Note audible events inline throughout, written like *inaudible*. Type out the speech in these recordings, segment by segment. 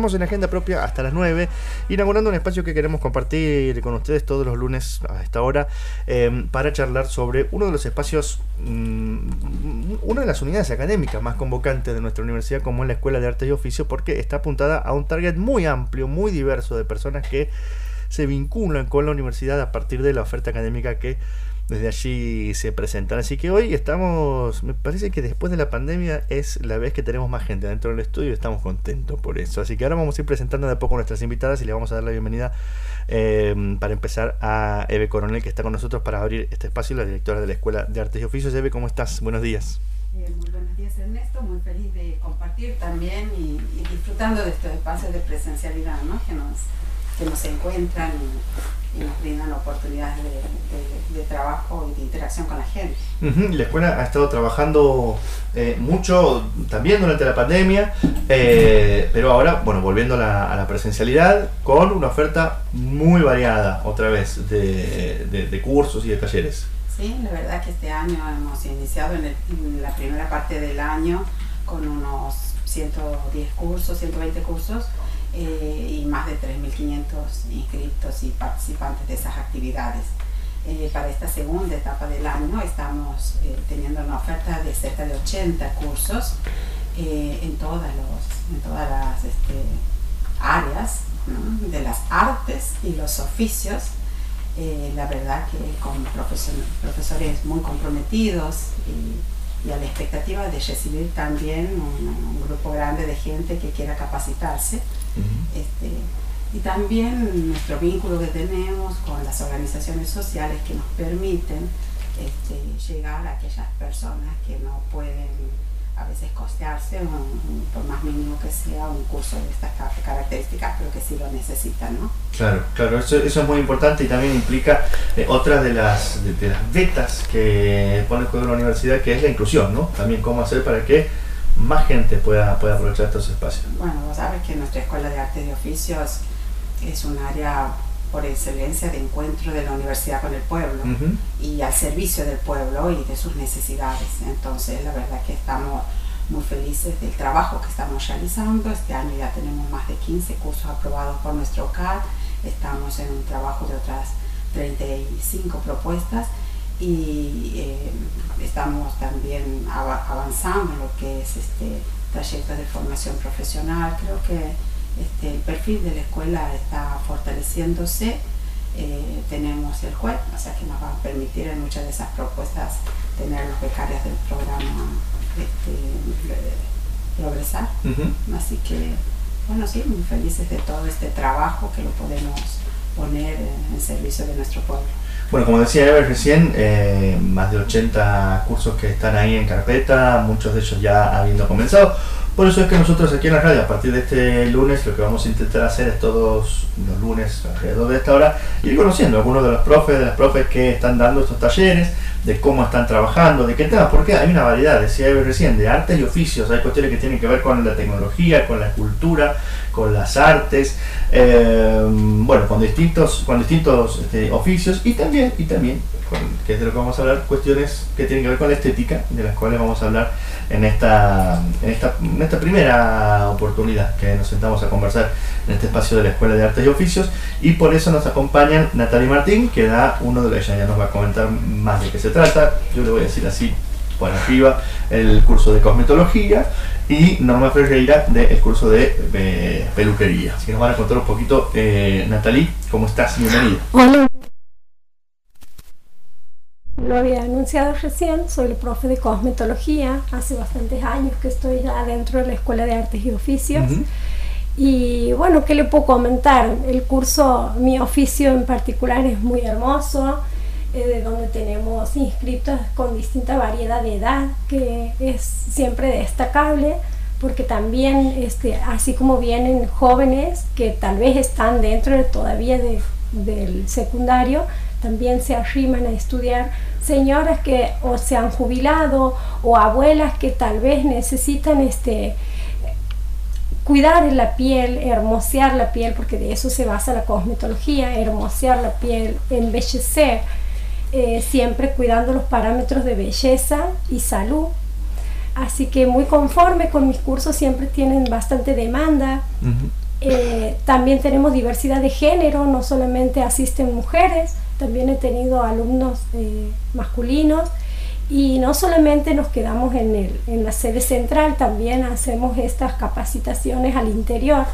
en Agenda Propia hasta las 9, inaugurando un espacio que queremos compartir con ustedes todos los lunes a esta hora em, para charlar sobre uno de los espacios, mm, una de las unidades académicas más convocantes de nuestra universidad, como es la Escuela de Artes y Oficios, porque está apuntada a un target muy amplio, muy diverso de personas que se vinculan con la universidad a partir de la oferta académica que desde allí se presentan. Así que hoy estamos, me parece que después de la pandemia es la vez que tenemos más gente dentro del estudio y estamos contentos por eso. Así que ahora vamos a ir presentando de a poco nuestras invitadas y le vamos a dar la bienvenida eh, para empezar a Eve Coronel que está con nosotros para abrir este espacio, la directora de la Escuela de Artes y Oficios. Eve, ¿cómo estás? Buenos días. Eh, muy buenos días Ernesto, muy feliz de compartir también y, disfrutando de estos espacios de presencialidad ¿no? que, nos, que nos encuentran y nos brindan oportunidades de, trabajo y de interacción con la gente. La escuela ha estado trabajando eh, mucho también durante la pandemia, eh, pero ahora, bueno, volviendo a la, presencialidad, con una oferta muy variada, otra vez, de, cursos y de talleres. Sí, la verdad que este año hemos iniciado en, en la primera parte del año con unos 110 cursos, 120 cursos eh, y más de 3.500 inscritos y participantes de esas actividades. Eh, para esta segunda etapa del año estamos eh, teniendo una oferta de cerca de 80 cursos en, todas los, en todas las este, áreas de las artes y los oficios. la verdad que con profesores muy comprometidos y, y, a la expectativa de recibir también un grupo grande de gente que quiera capacitarse este, y también nuestro vínculo que tenemos con las organizaciones sociales que nos permiten este, llegar a aquellas personas que no pueden a veces costearse, por más mínimo que sea, un curso de estas características, pero que sí lo necesitan. ¿no? Claro, claro, eso, eso es muy importante y también implica eh, otra de las, de, las vetas que pone el juego de la universidad, que es la inclusión, ¿no? También cómo hacer para que más gente pueda, pueda aprovechar estos espacios. Bueno, vos sabes que nuestra Escuela de Artes y Oficios es un área por excelencia de encuentro de la universidad con el pueblo y al servicio del pueblo y de sus necesidades. Entonces, la verdad que estamos muy felices del trabajo que estamos realizando. Este año ya tenemos más de 15 cursos aprobados por nuestro CAD. Estamos en un trabajo de otras 35 propuestas y eh, estamos también avanzando en lo que es este trayecto de formación profesional. Creo que este, el perfil de la escuela está fortaleciéndose. Eh, tenemos el juez, o sea que nos va a permitir en muchas de esas propuestas tener los becarios del programa este, progresar. Así que, bueno, sí, muy felices de todo este trabajo que lo podemos poner en servicio de nuestro pueblo. Bueno, como decía Ever recién, eh, más de 80 cursos que están ahí en carpeta, muchos de ellos ya habiendo comenzado. Por eso es que nosotros aquí en la radio, a partir de este lunes, lo que vamos a intentar hacer es todos los lunes alrededor de esta hora, ir conociendo a algunos de los profes, de las profes que están dando estos talleres, de cómo están trabajando, de qué temas, porque hay una variedad, decía recién, de artes y oficios, hay cuestiones que tienen que ver con la tecnología, con la cultura, con las artes, eh, bueno, con distintos, con distintos este, oficios y también, y también, que es de lo que vamos a hablar, cuestiones que tienen que ver con la estética, de las cuales vamos a hablar en esta, en esta primera oportunidad que nos sentamos a conversar en este espacio de la Escuela de Artes y Oficios y por eso nos acompañan Natalia Martín, que da uno de los, ya nos va a comentar más de qué se trata, yo le voy a decir así por arriba el curso de cosmetología y Norma Ferreira del curso de peluquería. Así que nos van a contar un poquito, eh, Natalie, ¿cómo estás? Bienvenida. Hola. Lo había anunciado recién, soy el profe de cosmetología, hace bastantes años que estoy ya dentro de la Escuela de Artes y Oficios. Y bueno, ¿qué le puedo comentar? El curso, mi oficio en particular es muy hermoso, eh, de donde tenemos inscritos con distinta variedad de edad, que es siempre destacable, porque también, este, así como vienen jóvenes que tal vez están dentro de, todavía de, del secundario, también se arriman a estudiar señoras que o se han jubilado o abuelas que tal vez necesitan este cuidar la piel, hermosear la piel, porque de eso se basa la cosmetología, hermosear la piel, embellecer eh, siempre cuidando los parámetros de belleza y salud. Así que muy conforme con mis cursos, siempre tienen bastante demanda. También tenemos diversidad de género, no solamente asisten mujeres, también he tenido alumnos eh, masculinos y no solamente nos quedamos en, el, en la sede central, también hacemos estas capacitaciones al interior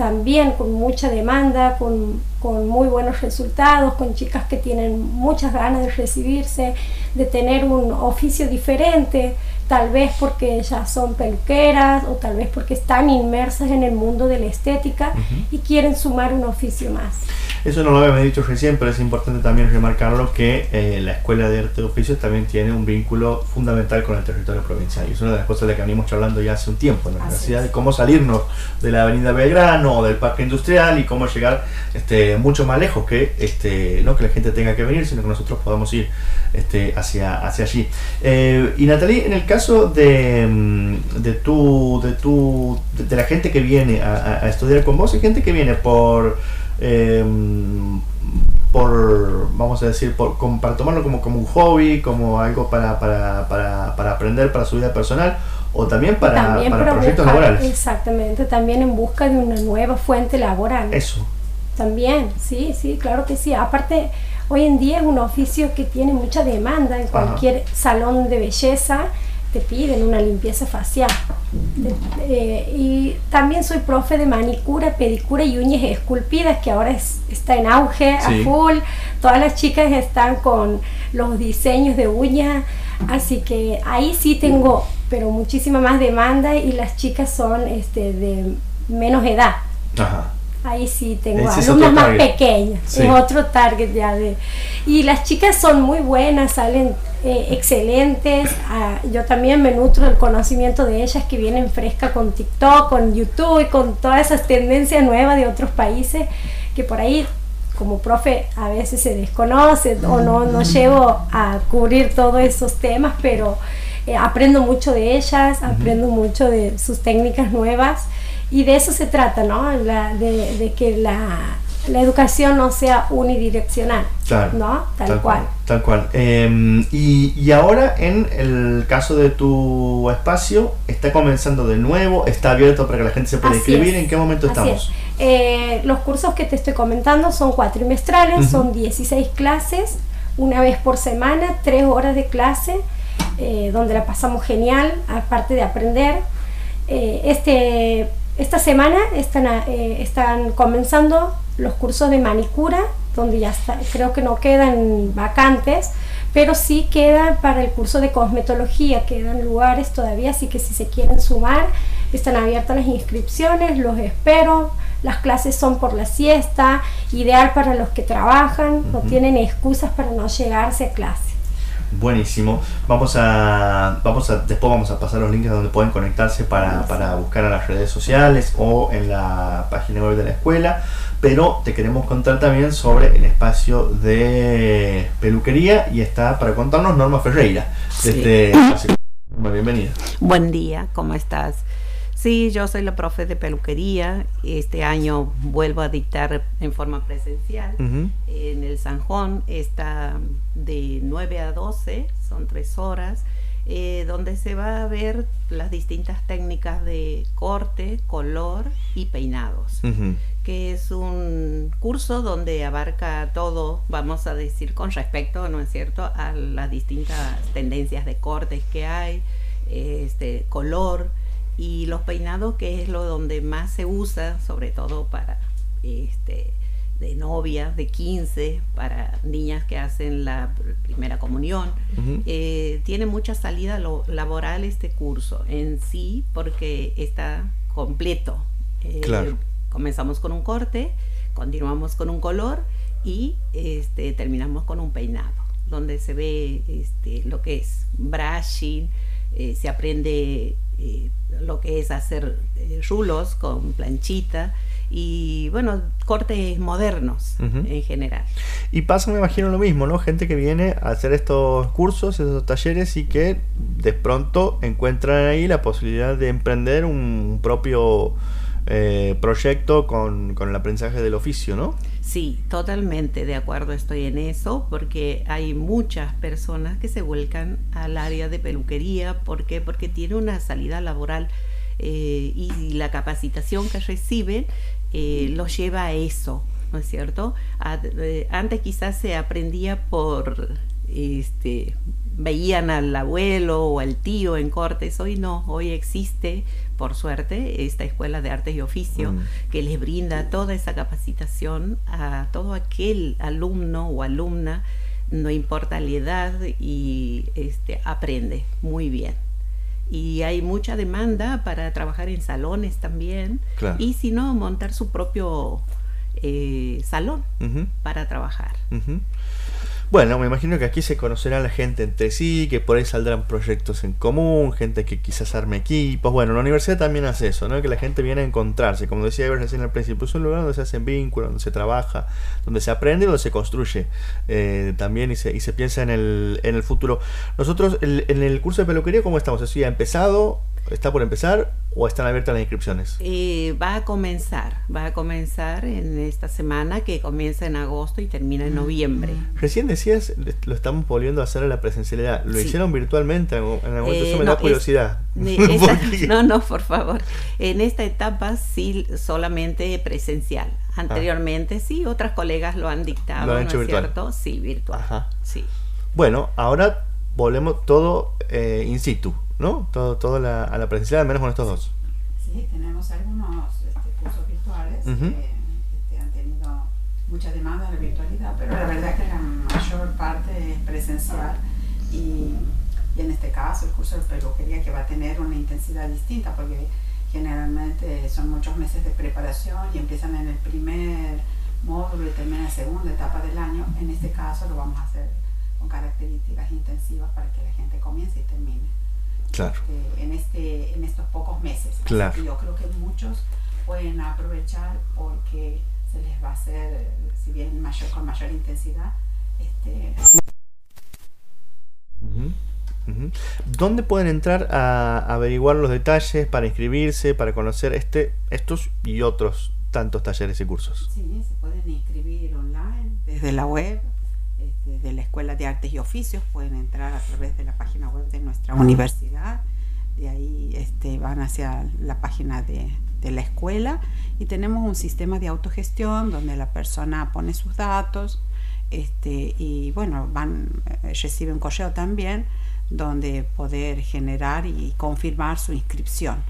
también con mucha demanda, con, con, muy buenos resultados, con chicas que tienen muchas ganas de recibirse, de tener un oficio diferente, tal vez porque ya son peluqueras o tal vez porque están inmersas en el mundo de la estética y quieren sumar un oficio más. Eso no lo habíamos dicho recién, pero es importante también remarcarlo que eh, la Escuela de Arte de Oficios también tiene un vínculo fundamental con el territorio provincial. Y es una de las cosas de las que venimos charlando ya hace un tiempo, la necesidad de cómo salirnos de la Avenida Belgrano o del Parque Industrial y cómo llegar este, mucho más lejos que este, no que la gente tenga que venir, sino que nosotros podamos ir este, hacia, hacia allí. Eh, y Natalie, en el caso de, mm, de, tu, de, tu, de, la gente que viene a, a estudiar con vos, hay gente que viene por eh, por, vamos a decir, por, para tomarlo como, como un hobby, como algo para, para, para, para aprender para su vida personal o también para, para proyectos laborales. Exactamente, también en busca de una nueva fuente laboral. Eso. También, sí, sí, claro que sí. Aparte, hoy en día es un oficio que tiene mucha demanda en cualquier salón de belleza te piden una limpieza facial. Eh, y también soy profe de manicura, pedicura y uñas esculpidas, que ahora está en auge a full. Todas las chicas están con los diseños de uñas, así que ahí sí tengo, pero muchísima más demanda y las chicas son este, de menos edad. Ahí sí tengo alumnos más pequeños, es otro target ya de... Y las chicas son muy buenas, salen eh, excelentes. Ah, yo también me nutro del conocimiento de ellas que vienen fresca con TikTok, con YouTube y con todas esas tendencias nuevas de otros países que por ahí como profe a veces se desconoce o no, no llevo a cubrir todos esos temas, pero eh, aprendo mucho de ellas, aprendo mucho de sus técnicas nuevas y de eso se trata, ¿no? de, que la, educación no sea unidireccional, ¿no? Tal, cual. Tal cual. Em, y, ahora, en el caso de tu espacio, ¿está comenzando de nuevo? ¿Está abierto para que la gente se pueda inscribir? ¿En qué momento estamos? Eh, los cursos que te estoy comentando son cuatrimestrales, son 16 clases, una vez por semana, tres horas de clase, eh, donde la pasamos genial, aparte de aprender. Eh, este esta semana están, eh, están comenzando los cursos de manicura, donde ya creo que no quedan vacantes, pero sí quedan para el curso de cosmetología, quedan lugares todavía, así que si se quieren sumar, están abiertas las inscripciones, los espero. Las clases son por la siesta, ideal para los que trabajan, no tienen excusas para no llegarse a clase. Buenísimo. Vamos a, vamos a, después vamos a pasar los links donde pueden conectarse para, para buscar a las redes sociales o en la página web de la escuela. Pero te queremos contar también sobre el espacio de peluquería y está para contarnos Norma Ferreira de este *coughs* Bienvenida. Buen día, ¿cómo estás? Sí, yo soy la profe de peluquería. Este año vuelvo a dictar en forma presencial. En el San Juan está de 9 a 12, son tres horas, eh, donde se va a ver las distintas técnicas de corte, color y peinados. que es un curso donde abarca todo, vamos a decir, con respecto, ¿no es cierto?, a las distintas tendencias de cortes que hay, este, color, y los peinados que es lo donde más se usa sobre todo para este de novia de 15 para niñas que hacen la primera comunión. Eh, tiene mucha salida laboral este curso en sí porque está completo. Eh, comenzamos con un corte continuamos con un color y este, terminamos con un peinado donde se ve este, lo que es brushing eh, se aprende eh, lo que es hacer eh, rulos con planchita y bueno, cortes modernos en general. Y pasa, me imagino, lo mismo, ¿no? Gente que viene a hacer estos cursos, estos talleres y que de pronto encuentran ahí la posibilidad de emprender un propio eh, proyecto con, con el aprendizaje del oficio, ¿no? Sí, totalmente de acuerdo estoy en eso, porque hay muchas personas que se vuelcan al área de peluquería. ¿Por qué? Porque tiene una salida laboral eh, y la capacitación que reciben eh, los lleva a eso, ¿no es cierto? Eh, antes quizás se aprendía por, este, veían al abuelo o al tío en cortes, hoy no, hoy existe, por suerte, esta escuela de artes y oficio mm. que les brinda toda esa capacitación a todo aquel alumno o alumna, no importa la edad, y este, aprende muy bien. Y hay mucha demanda para trabajar en salones también. Y si no montar su propio eh, salón para trabajar. Bueno, me imagino que aquí se conocerá la gente entre sí, que por ahí saldrán proyectos en común, gente que quizás arme equipos. Bueno, la universidad también hace eso, ¿no? Que la gente viene a encontrarse. Como decía Ever recién al principio, es un lugar donde se hacen vínculos, donde se trabaja, donde se aprende y donde se construye eh, también y se, y se piensa en el, en el futuro. Nosotros, en el curso de peluquería, ¿cómo estamos? ¿Eso ya ha empezado? ¿Está por empezar o están abiertas las inscripciones? Eh, va a comenzar, va a comenzar en esta semana que comienza en agosto y termina en noviembre. Recién decías, lo estamos volviendo a hacer a la presencialidad. ¿Lo hicieron virtualmente en algún momento? Eso me da curiosidad. *laughs* *laughs* no, no, por favor. En esta etapa sí, solamente presencial. Ah. Anteriormente sí, otras colegas lo han dictado, ¿Lo han hecho virtual? cierto? Sí, virtual. Sí. Bueno, ahora volvemos todo eh, in situ. ¿No? Todo, todo la, a la presencial, al menos con estos dos. Sí, tenemos algunos este, cursos virtuales que este, han tenido mucha demanda de la virtualidad, pero la verdad que la mayor parte es presencial y, y, en este caso el curso de peluquería que va a tener una intensidad distinta porque generalmente son muchos meses de preparación y empiezan en el primer módulo y terminan en la segunda etapa del año. En este caso lo vamos a hacer con características intensivas para que la gente comience y termine. Claro. Este, en, este, en estos pocos meses. Claro. yo creo que muchos pueden aprovechar porque se les va a hacer, si bien mayor, con mayor intensidad, este, ¿Dónde pueden entrar a averiguar los detalles para inscribirse, para conocer este, estos y otros tantos talleres y cursos? Sí, se pueden inscribir online desde la web de la Escuela de Artes y Oficios, pueden entrar a través de la página web de nuestra universidad, de ahí este, van hacia la página de, la escuela. Y tenemos un sistema de autogestión donde la persona pone sus datos este, y bueno, van, eh, recibe un correo también donde poder generar y confirmar su inscripción.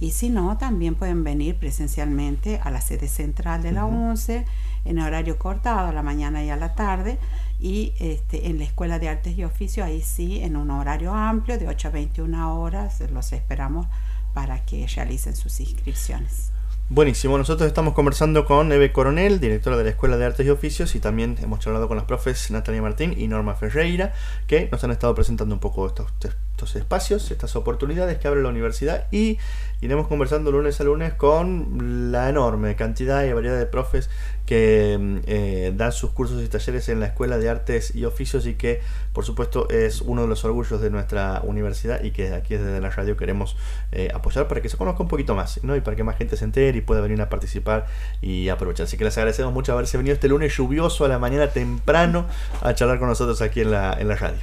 Y si no, también pueden venir presencialmente a la sede central de la UNCE en horario cortado, a la mañana y a la tarde, y este, en la Escuela de Artes y Oficios, ahí sí, en un horario amplio de 8 a 21 horas, los esperamos para que realicen sus inscripciones. Buenísimo, nosotros estamos conversando con Eve Coronel, directora de la Escuela de Artes y Oficios, y también hemos charlado con las profes Natalia Martín y Norma Ferreira, que nos han estado presentando un poco estos, estos espacios, estas oportunidades que abre la universidad y iremos conversando lunes a lunes con la enorme cantidad y variedad de profes que mm, eh, dan sus cursos y talleres en la Escuela de Artes y Oficios y que por supuesto es uno de los orgullos de nuestra universidad y que aquí desde la radio queremos eh, apoyar para que se conozca un poquito más ¿no? y para que más gente se entere y pueda venir a participar y aprovechar. Así que les agradecemos mucho haberse venido este lunes lluvioso a la mañana temprano a charlar con nosotros aquí en la, en la radio.